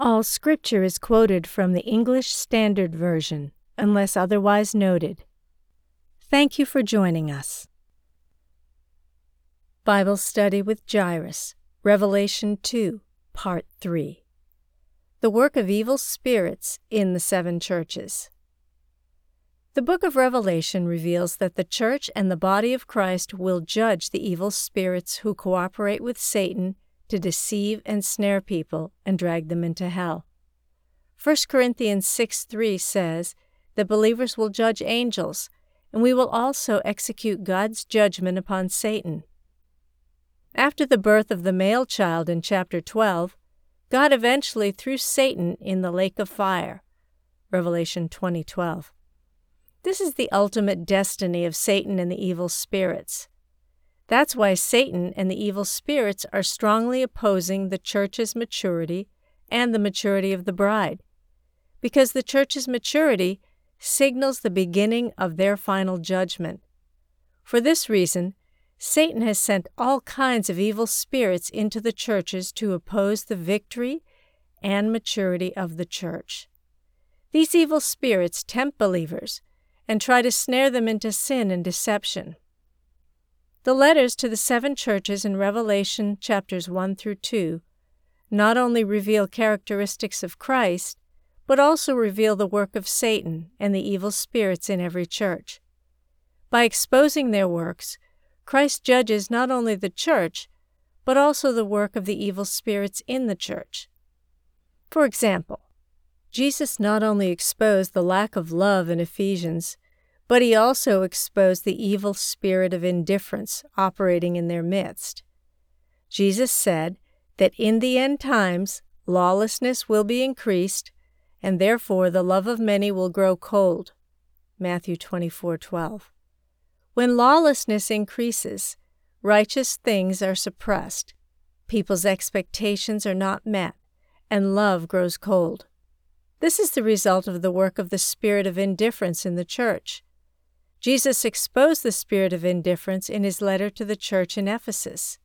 All scripture is quoted from the English Standard Version, unless otherwise noted. Thank you for joining us. Bible Study with Jairus, Revelation 2, Part 3. The Work of Evil Spirits in the Seven Churches. The book of Revelation reveals that the church and the body of Christ will judge the evil spirits who cooperate with Satan to deceive and snare people and drag them into hell. 1 Corinthians 6 3 says that believers will judge angels, and we will also execute God's judgment upon Satan. After the birth of the male child in chapter 12, God eventually threw Satan in the lake of fire. Revelation 20:12. This is the ultimate destiny of Satan and the evil spirits. That's why Satan and the evil spirits are strongly opposing the church's maturity and the maturity of the bride, because the church's maturity signals the beginning of their final judgment. For this reason, Satan has sent all kinds of evil spirits into the churches to oppose the victory and maturity of the church. These evil spirits tempt believers and try to snare them into sin and deception. The letters to the seven churches in Revelation chapters 1 through 2 not only reveal characteristics of Christ, but also reveal the work of Satan and the evil spirits in every church. By exposing their works, Christ judges not only the church, but also the work of the evil spirits in the church. For example, Jesus not only exposed the lack of love in Ephesians, but he also exposed the evil spirit of indifference operating in their midst. Jesus said that in the end times lawlessness will be increased, and therefore the love of many will grow cold. Matthew 24:12. When lawlessness increases, righteous things are suppressed, people's expectations are not met, and love grows cold. This is the result of the work of the spirit of indifference in the church. Jesus exposed the spirit of indifference in his letter to the church in Ephesus.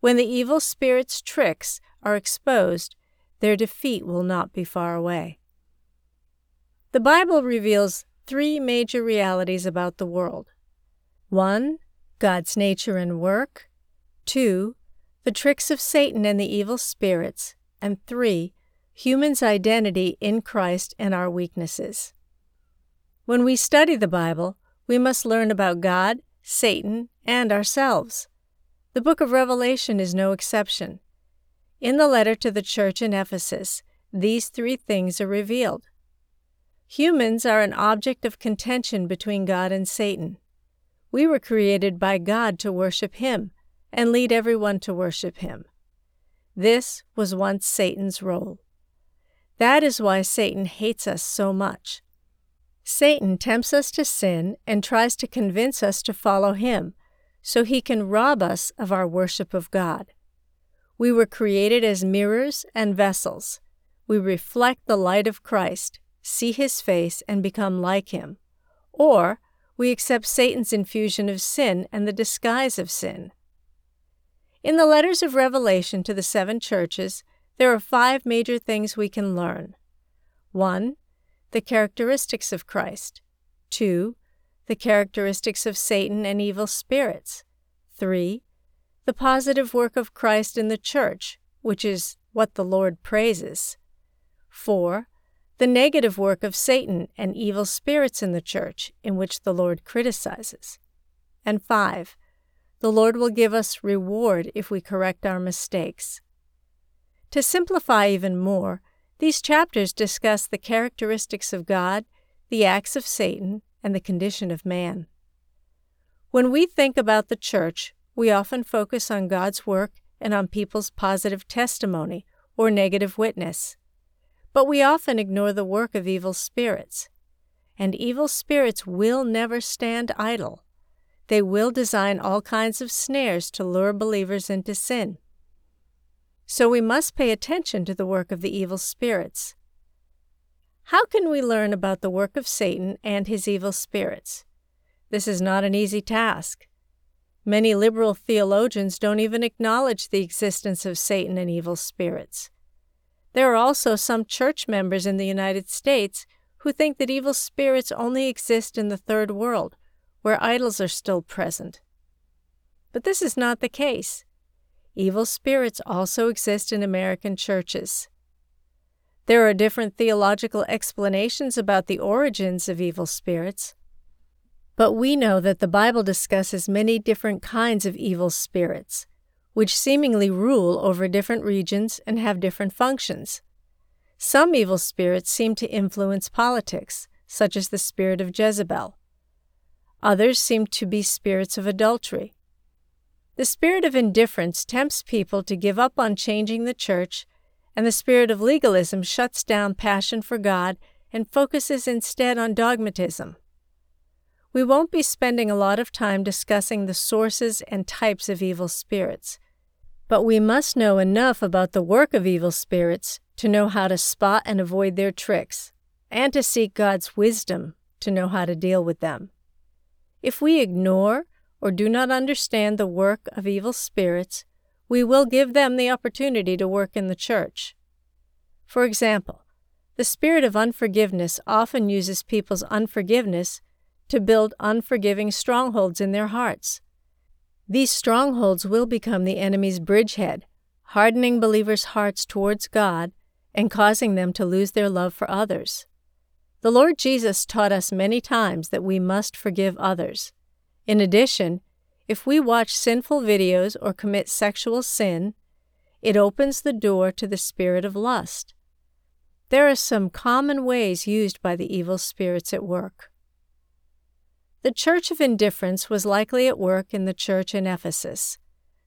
When the evil spirit's tricks are exposed, their defeat will not be far away. The Bible reveals three major realities about the world 1. God's nature and work, 2. The tricks of Satan and the evil spirits, and 3. Human's identity in Christ and our weaknesses. When we study the Bible, we must learn about God, Satan, and ourselves. The book of Revelation is no exception. In the letter to the church in Ephesus, these three things are revealed. Humans are an object of contention between God and Satan. We were created by God to worship Him and lead everyone to worship Him. This was once Satan's role. That is why Satan hates us so much. Satan tempts us to sin and tries to convince us to follow him so he can rob us of our worship of God. We were created as mirrors and vessels. We reflect the light of Christ, see his face, and become like him. Or we accept Satan's infusion of sin and the disguise of sin. In the letters of Revelation to the seven churches, there are five major things we can learn. 1 the characteristics of Christ. 2. The characteristics of Satan and evil spirits. 3. The positive work of Christ in the church, which is what the Lord praises. 4. The negative work of Satan and evil spirits in the church, in which the Lord criticizes. And 5. The Lord will give us reward if we correct our mistakes. To simplify even more, these chapters discuss the characteristics of God, the acts of Satan, and the condition of man. When we think about the church, we often focus on God's work and on people's positive testimony or negative witness. But we often ignore the work of evil spirits. And evil spirits will never stand idle. They will design all kinds of snares to lure believers into sin. So we must pay attention to the work of the evil spirits. How can we learn about the work of Satan and his evil spirits? This is not an easy task. Many liberal theologians don't even acknowledge the existence of Satan and evil spirits. There are also some church members in the United States who think that evil spirits only exist in the third world, where idols are still present. But this is not the case. Evil spirits also exist in American churches. There are different theological explanations about the origins of evil spirits. But we know that the Bible discusses many different kinds of evil spirits, which seemingly rule over different regions and have different functions. Some evil spirits seem to influence politics, such as the spirit of Jezebel. Others seem to be spirits of adultery. The spirit of indifference tempts people to give up on changing the church, and the spirit of legalism shuts down passion for God and focuses instead on dogmatism. We won't be spending a lot of time discussing the sources and types of evil spirits, but we must know enough about the work of evil spirits to know how to spot and avoid their tricks, and to seek God's wisdom to know how to deal with them. If we ignore or do not understand the work of evil spirits, we will give them the opportunity to work in the church. For example, the spirit of unforgiveness often uses people's unforgiveness to build unforgiving strongholds in their hearts. These strongholds will become the enemy's bridgehead, hardening believers' hearts towards God and causing them to lose their love for others. The Lord Jesus taught us many times that we must forgive others. In addition, if we watch sinful videos or commit sexual sin, it opens the door to the spirit of lust. There are some common ways used by the evil spirits at work. The church of indifference was likely at work in the church in Ephesus.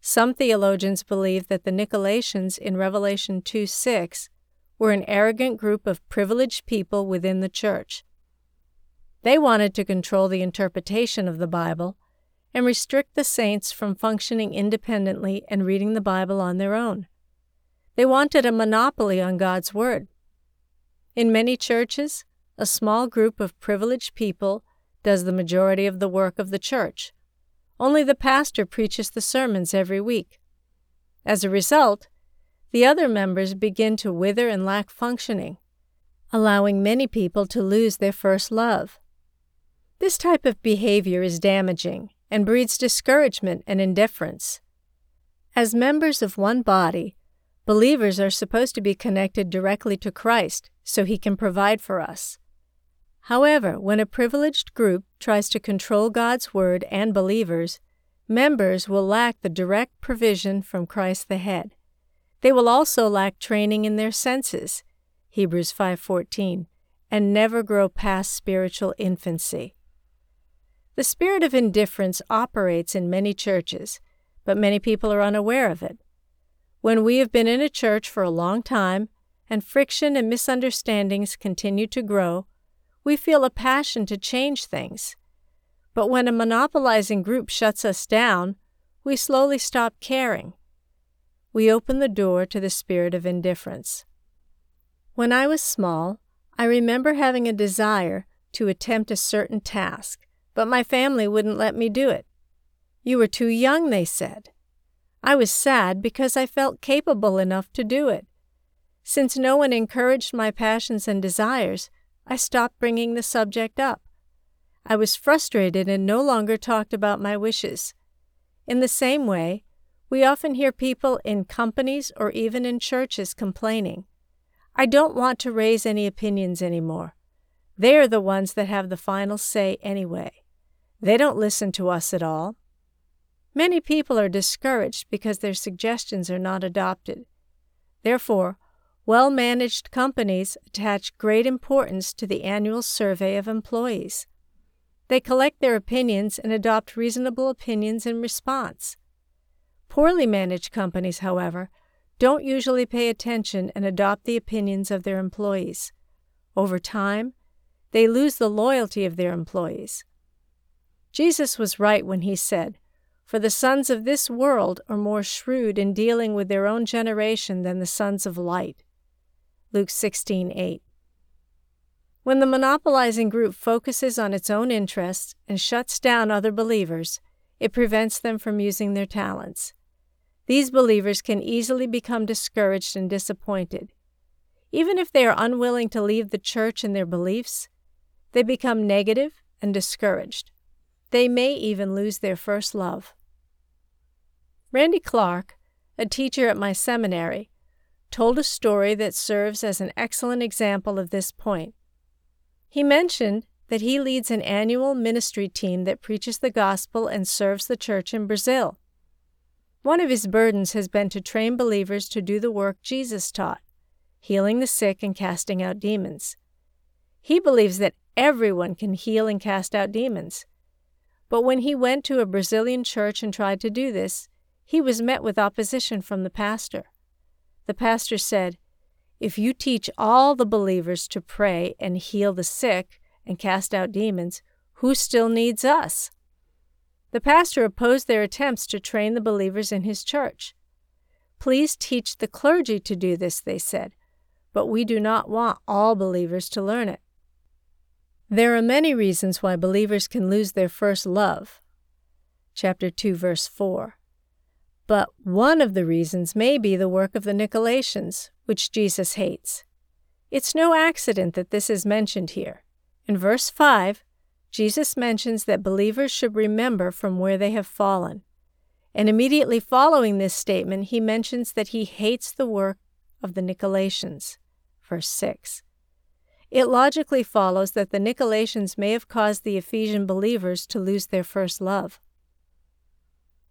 Some theologians believe that the Nicolaitans in Revelation 2 6 were an arrogant group of privileged people within the church. They wanted to control the interpretation of the Bible and restrict the saints from functioning independently and reading the Bible on their own. They wanted a monopoly on God's Word. In many churches, a small group of privileged people does the majority of the work of the church. Only the pastor preaches the sermons every week. As a result, the other members begin to wither and lack functioning, allowing many people to lose their first love. This type of behavior is damaging and breeds discouragement and indifference. As members of one body, believers are supposed to be connected directly to Christ so he can provide for us. However, when a privileged group tries to control God's Word and believers, members will lack the direct provision from Christ the head. They will also lack training in their senses, Hebrews 5:14, and never grow past spiritual infancy. The spirit of indifference operates in many churches, but many people are unaware of it. When we have been in a church for a long time and friction and misunderstandings continue to grow, we feel a passion to change things. But when a monopolizing group shuts us down, we slowly stop caring. We open the door to the spirit of indifference. When I was small, I remember having a desire to attempt a certain task, but my family wouldn't let me do it. You were too young, they said. I was sad because I felt capable enough to do it. Since no one encouraged my passions and desires, I stopped bringing the subject up. I was frustrated and no longer talked about my wishes. In the same way, we often hear people in companies or even in churches complaining, I don't want to raise any opinions anymore. They are the ones that have the final say anyway. They don't listen to us at all. Many people are discouraged because their suggestions are not adopted. Therefore, well managed companies attach great importance to the annual survey of employees. They collect their opinions and adopt reasonable opinions in response. Poorly managed companies, however, don't usually pay attention and adopt the opinions of their employees. Over time, they lose the loyalty of their employees. Jesus was right when he said, For the sons of this world are more shrewd in dealing with their own generation than the sons of light. Luke 16:8. When the monopolizing group focuses on its own interests and shuts down other believers, it prevents them from using their talents. These believers can easily become discouraged and disappointed. Even if they are unwilling to leave the church and their beliefs, they become negative and discouraged. They may even lose their first love. Randy Clark, a teacher at my seminary, told a story that serves as an excellent example of this point. He mentioned that he leads an annual ministry team that preaches the gospel and serves the church in Brazil. One of his burdens has been to train believers to do the work Jesus taught, healing the sick and casting out demons. He believes that everyone can heal and cast out demons. But when he went to a Brazilian church and tried to do this, he was met with opposition from the pastor. The pastor said, If you teach all the believers to pray and heal the sick and cast out demons, who still needs us? The pastor opposed their attempts to train the believers in his church. Please teach the clergy to do this, they said, but we do not want all believers to learn it. There are many reasons why believers can lose their first love. Chapter 2, verse 4. But one of the reasons may be the work of the Nicolaitans, which Jesus hates. It's no accident that this is mentioned here. In verse 5, Jesus mentions that believers should remember from where they have fallen. And immediately following this statement, he mentions that he hates the work of the Nicolaitans. Verse 6. It logically follows that the Nicolaitans may have caused the Ephesian believers to lose their first love.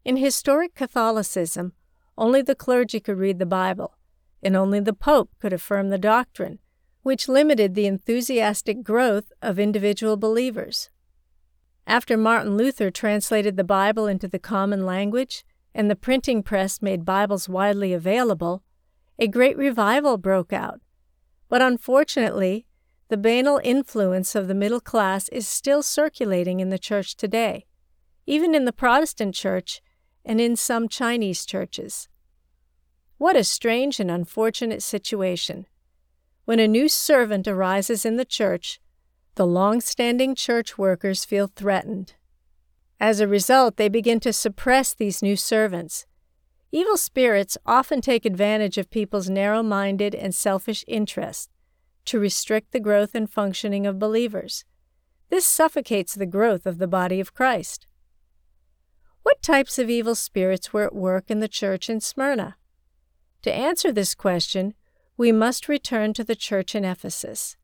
In historic Catholicism, only the clergy could read the Bible, and only the Pope could affirm the doctrine, which limited the enthusiastic growth of individual believers. After Martin Luther translated the Bible into the common language and the printing press made Bibles widely available, a great revival broke out. But unfortunately, the banal influence of the middle class is still circulating in the church today, even in the Protestant church and in some Chinese churches. What a strange and unfortunate situation. When a new servant arises in the church, the long standing church workers feel threatened. As a result, they begin to suppress these new servants. Evil spirits often take advantage of people's narrow minded and selfish interests to restrict the growth and functioning of believers. This suffocates the growth of the body of Christ. What types of evil spirits were at work in the church in Smyrna? To answer this question, we must return to the church in Ephesus.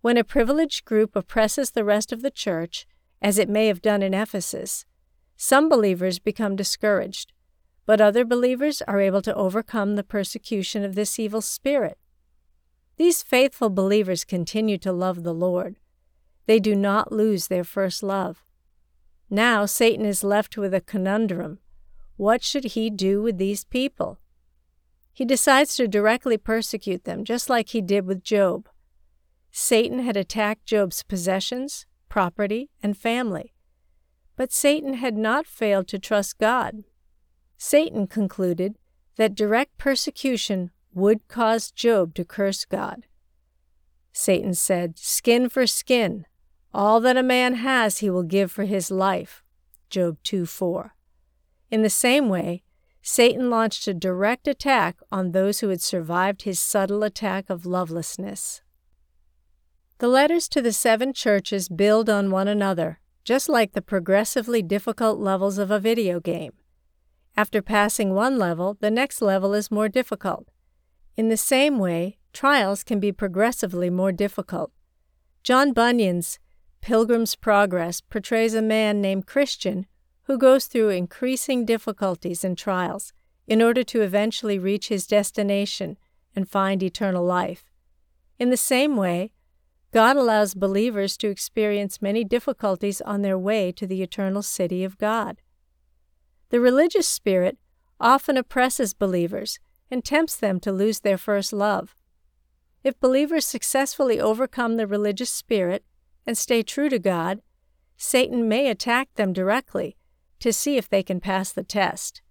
When a privileged group oppresses the rest of the church, as it may have done in Ephesus, some believers become discouraged, but other believers are able to overcome the persecution of this evil spirit. These faithful believers continue to love the Lord. They do not lose their first love. Now Satan is left with a conundrum. What should he do with these people? He decides to directly persecute them, just like he did with Job. Satan had attacked Job's possessions, property, and family. But Satan had not failed to trust God. Satan concluded that direct persecution would cause Job to curse God. Satan said, Skin for skin. All that a man has he will give for his life. Job 2 4. In the same way, Satan launched a direct attack on those who had survived his subtle attack of lovelessness. The letters to the seven churches build on one another, just like the progressively difficult levels of a video game. After passing one level, the next level is more difficult. In the same way, trials can be progressively more difficult. John Bunyan's Pilgrim's Progress portrays a man named Christian who goes through increasing difficulties and trials in order to eventually reach his destination and find eternal life. In the same way, God allows believers to experience many difficulties on their way to the eternal city of God. The religious spirit often oppresses believers and tempts them to lose their first love. If believers successfully overcome the religious spirit and stay true to God, Satan may attack them directly to see if they can pass the test.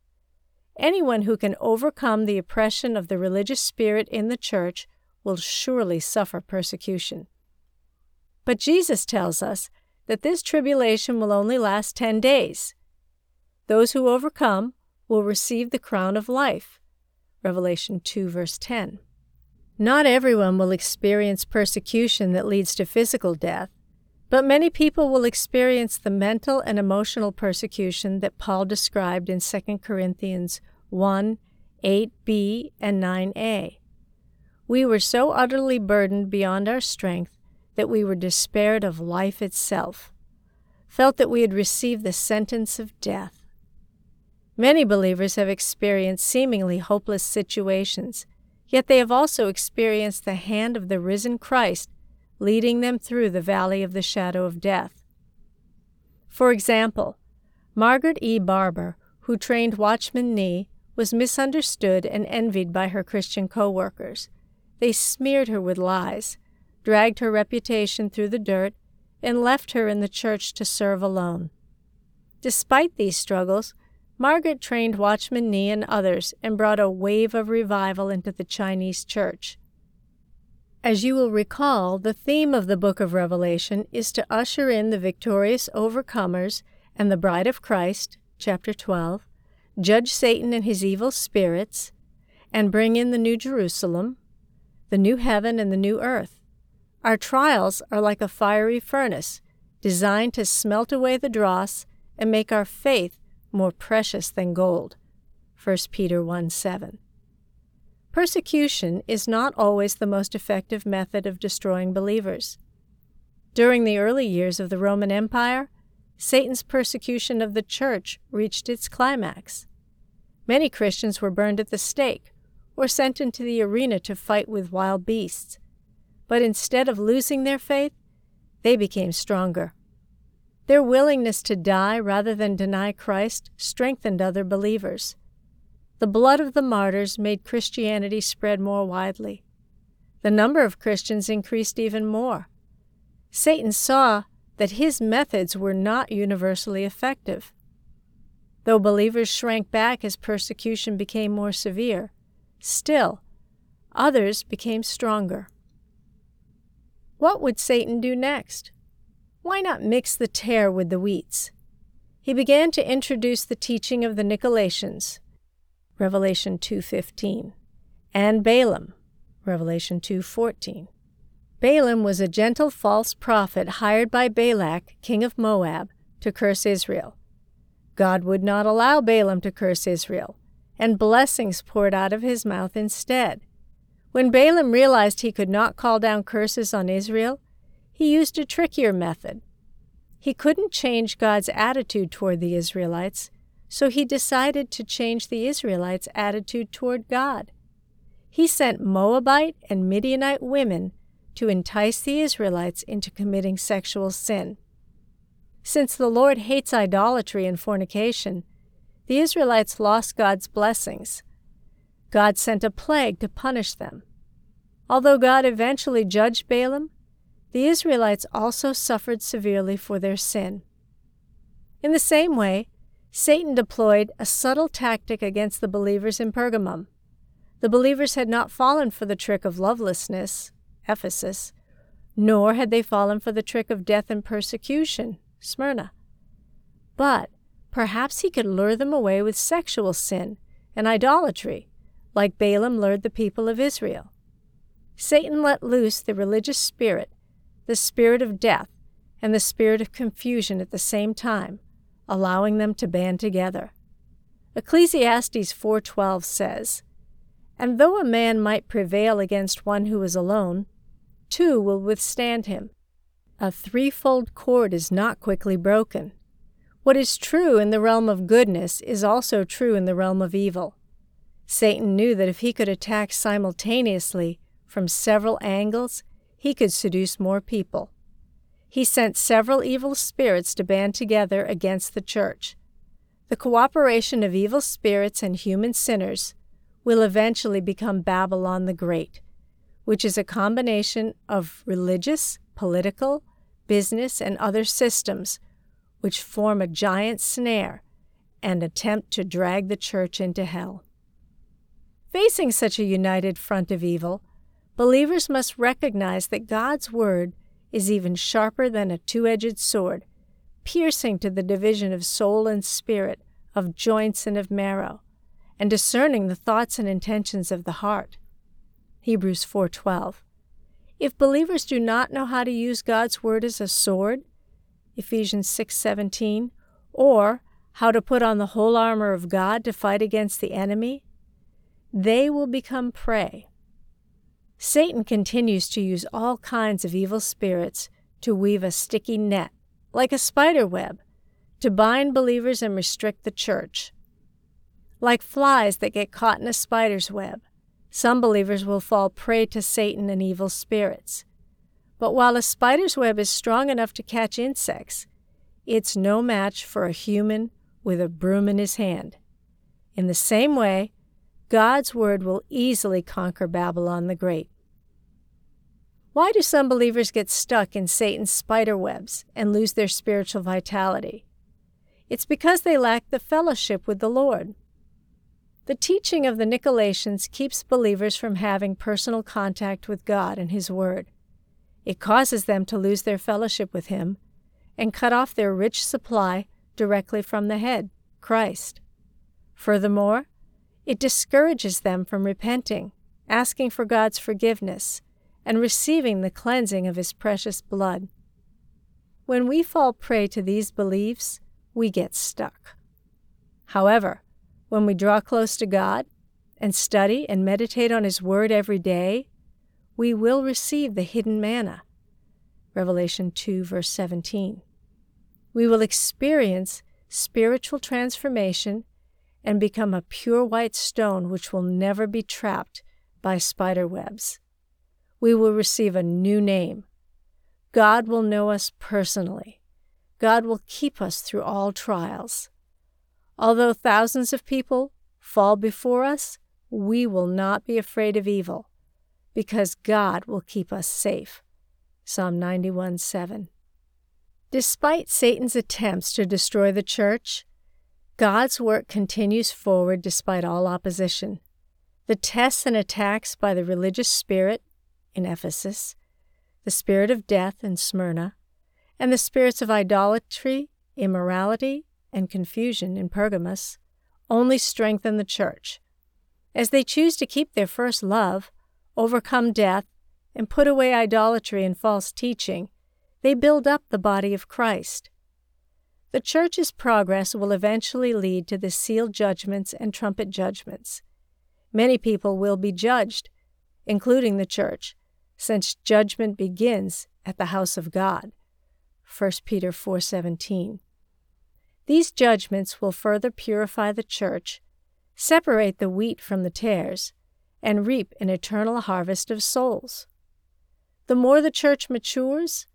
Anyone who can overcome the oppression of the religious spirit in the church will surely suffer persecution. But Jesus tells us that this tribulation will only last ten days. Those who overcome will receive the crown of life. Revelation 2, verse 10. Not everyone will experience persecution that leads to physical death, but many people will experience the mental and emotional persecution that Paul described in 2 Corinthians 1 8b and 9a. We were so utterly burdened beyond our strength that we were despaired of life itself, felt that we had received the sentence of death. Many believers have experienced seemingly hopeless situations, yet they have also experienced the hand of the risen Christ leading them through the valley of the shadow of death. For example, Margaret E. Barber, who trained Watchman Nee, was misunderstood and envied by her Christian co workers. They smeared her with lies, dragged her reputation through the dirt, and left her in the church to serve alone. Despite these struggles, Margaret trained Watchman Nee and others and brought a wave of revival into the Chinese church. As you will recall, the theme of the book of Revelation is to usher in the victorious overcomers and the bride of Christ, chapter 12, judge Satan and his evil spirits, and bring in the new Jerusalem, the new heaven, and the new earth. Our trials are like a fiery furnace, designed to smelt away the dross and make our faith more precious than gold. 1 Peter 1 7. Persecution is not always the most effective method of destroying believers. During the early years of the Roman Empire, Satan's persecution of the church reached its climax. Many Christians were burned at the stake or sent into the arena to fight with wild beasts. But instead of losing their faith, they became stronger. Their willingness to die rather than deny Christ strengthened other believers. The blood of the martyrs made Christianity spread more widely. The number of Christians increased even more. Satan saw that his methods were not universally effective. Though believers shrank back as persecution became more severe, still, others became stronger. What would Satan do next? Why not mix the tare with the wheats? He began to introduce the teaching of the Nicolaitans, Revelation 2:15, and Balaam, Revelation 2:14. Balaam was a Gentile false prophet hired by Balak, king of Moab, to curse Israel. God would not allow Balaam to curse Israel, and blessings poured out of his mouth instead. When Balaam realized he could not call down curses on Israel, he used a trickier method. He couldn't change God's attitude toward the Israelites, so he decided to change the Israelites' attitude toward God. He sent Moabite and Midianite women to entice the Israelites into committing sexual sin. Since the Lord hates idolatry and fornication, the Israelites lost God's blessings. God sent a plague to punish them. Although God eventually judged Balaam, the Israelites also suffered severely for their sin. In the same way, Satan deployed a subtle tactic against the believers in Pergamum. The believers had not fallen for the trick of lovelessness, Ephesus, nor had they fallen for the trick of death and persecution, Smyrna. But perhaps he could lure them away with sexual sin and idolatry, like Balaam lured the people of Israel. Satan let loose the religious spirit, the spirit of death, and the spirit of confusion at the same time allowing them to band together. Ecclesiastes 4:12 says, "And though a man might prevail against one who is alone, two will withstand him. A threefold cord is not quickly broken. What is true in the realm of goodness is also true in the realm of evil." Satan knew that if he could attack simultaneously from several angles, he could seduce more people he sent several evil spirits to band together against the church. The cooperation of evil spirits and human sinners will eventually become Babylon the Great, which is a combination of religious, political, business, and other systems which form a giant snare and attempt to drag the church into hell. Facing such a united front of evil, believers must recognize that God's Word is even sharper than a two edged sword, piercing to the division of soul and spirit, of joints and of marrow, and discerning the thoughts and intentions of the heart. Hebrews 4:12. If believers do not know how to use God's word as a sword, Ephesians 6:17, or how to put on the whole armor of God to fight against the enemy, they will become prey. Satan continues to use all kinds of evil spirits to weave a sticky net, like a spider web, to bind believers and restrict the church. Like flies that get caught in a spider's web, some believers will fall prey to Satan and evil spirits. But while a spider's web is strong enough to catch insects, it's no match for a human with a broom in his hand. In the same way, God's word will easily conquer Babylon the Great. Why do some believers get stuck in Satan's spider webs and lose their spiritual vitality? It's because they lack the fellowship with the Lord. The teaching of the Nicolaitans keeps believers from having personal contact with God and His Word. It causes them to lose their fellowship with Him and cut off their rich supply directly from the head, Christ. Furthermore, it discourages them from repenting, asking for God's forgiveness, and receiving the cleansing of His precious blood. When we fall prey to these beliefs, we get stuck. However, when we draw close to God and study and meditate on His Word every day, we will receive the hidden manna. Revelation 2, verse 17. We will experience spiritual transformation and become a pure white stone which will never be trapped by spider webs. We will receive a new name. God will know us personally. God will keep us through all trials. Although thousands of people fall before us, we will not be afraid of evil, because God will keep us safe. Psalm 91 7. Despite Satan's attempts to destroy the church, God's work continues forward despite all opposition. The tests and attacks by the religious spirit in Ephesus, the spirit of death in Smyrna, and the spirits of idolatry, immorality, and confusion in Pergamos only strengthen the church. As they choose to keep their first love, overcome death, and put away idolatry and false teaching, they build up the body of Christ. The church's progress will eventually lead to the sealed judgments and trumpet judgments. Many people will be judged, including the church, since judgment begins at the house of God. 1 Peter 4:17. These judgments will further purify the church, separate the wheat from the tares, and reap an eternal harvest of souls. The more the church matures,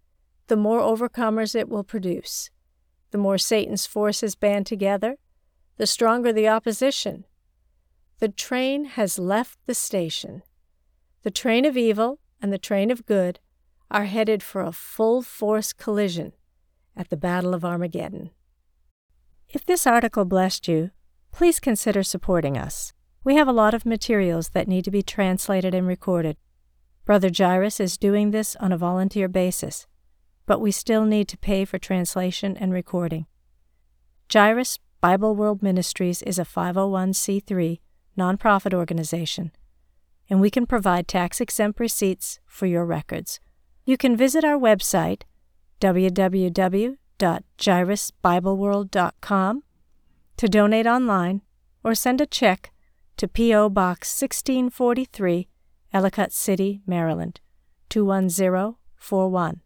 the more overcomers it will produce. The more Satan's forces band together, the stronger the opposition. The train has left the station. The train of evil and the train of good are headed for a full force collision at the Battle of Armageddon. If this article blessed you, please consider supporting us. We have a lot of materials that need to be translated and recorded. Brother Jairus is doing this on a volunteer basis but we still need to pay for translation and recording. Jairus Bible World Ministries is a 501c3 nonprofit organization, and we can provide tax exempt receipts for your records. You can visit our website, www.jairusbibleworld.com, to donate online or send a check to P.O. Box 1643, Ellicott City, Maryland 21041.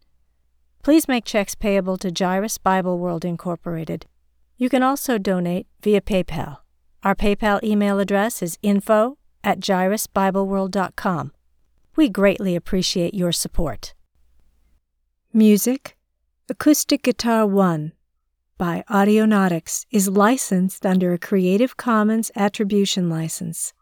Please make checks payable to Jairus Bible World Incorporated. You can also donate via PayPal. Our PayPal email address is info at jairusbibleworld.com. We greatly appreciate your support. Music Acoustic Guitar 1 by Audionautix is licensed under a Creative Commons Attribution License.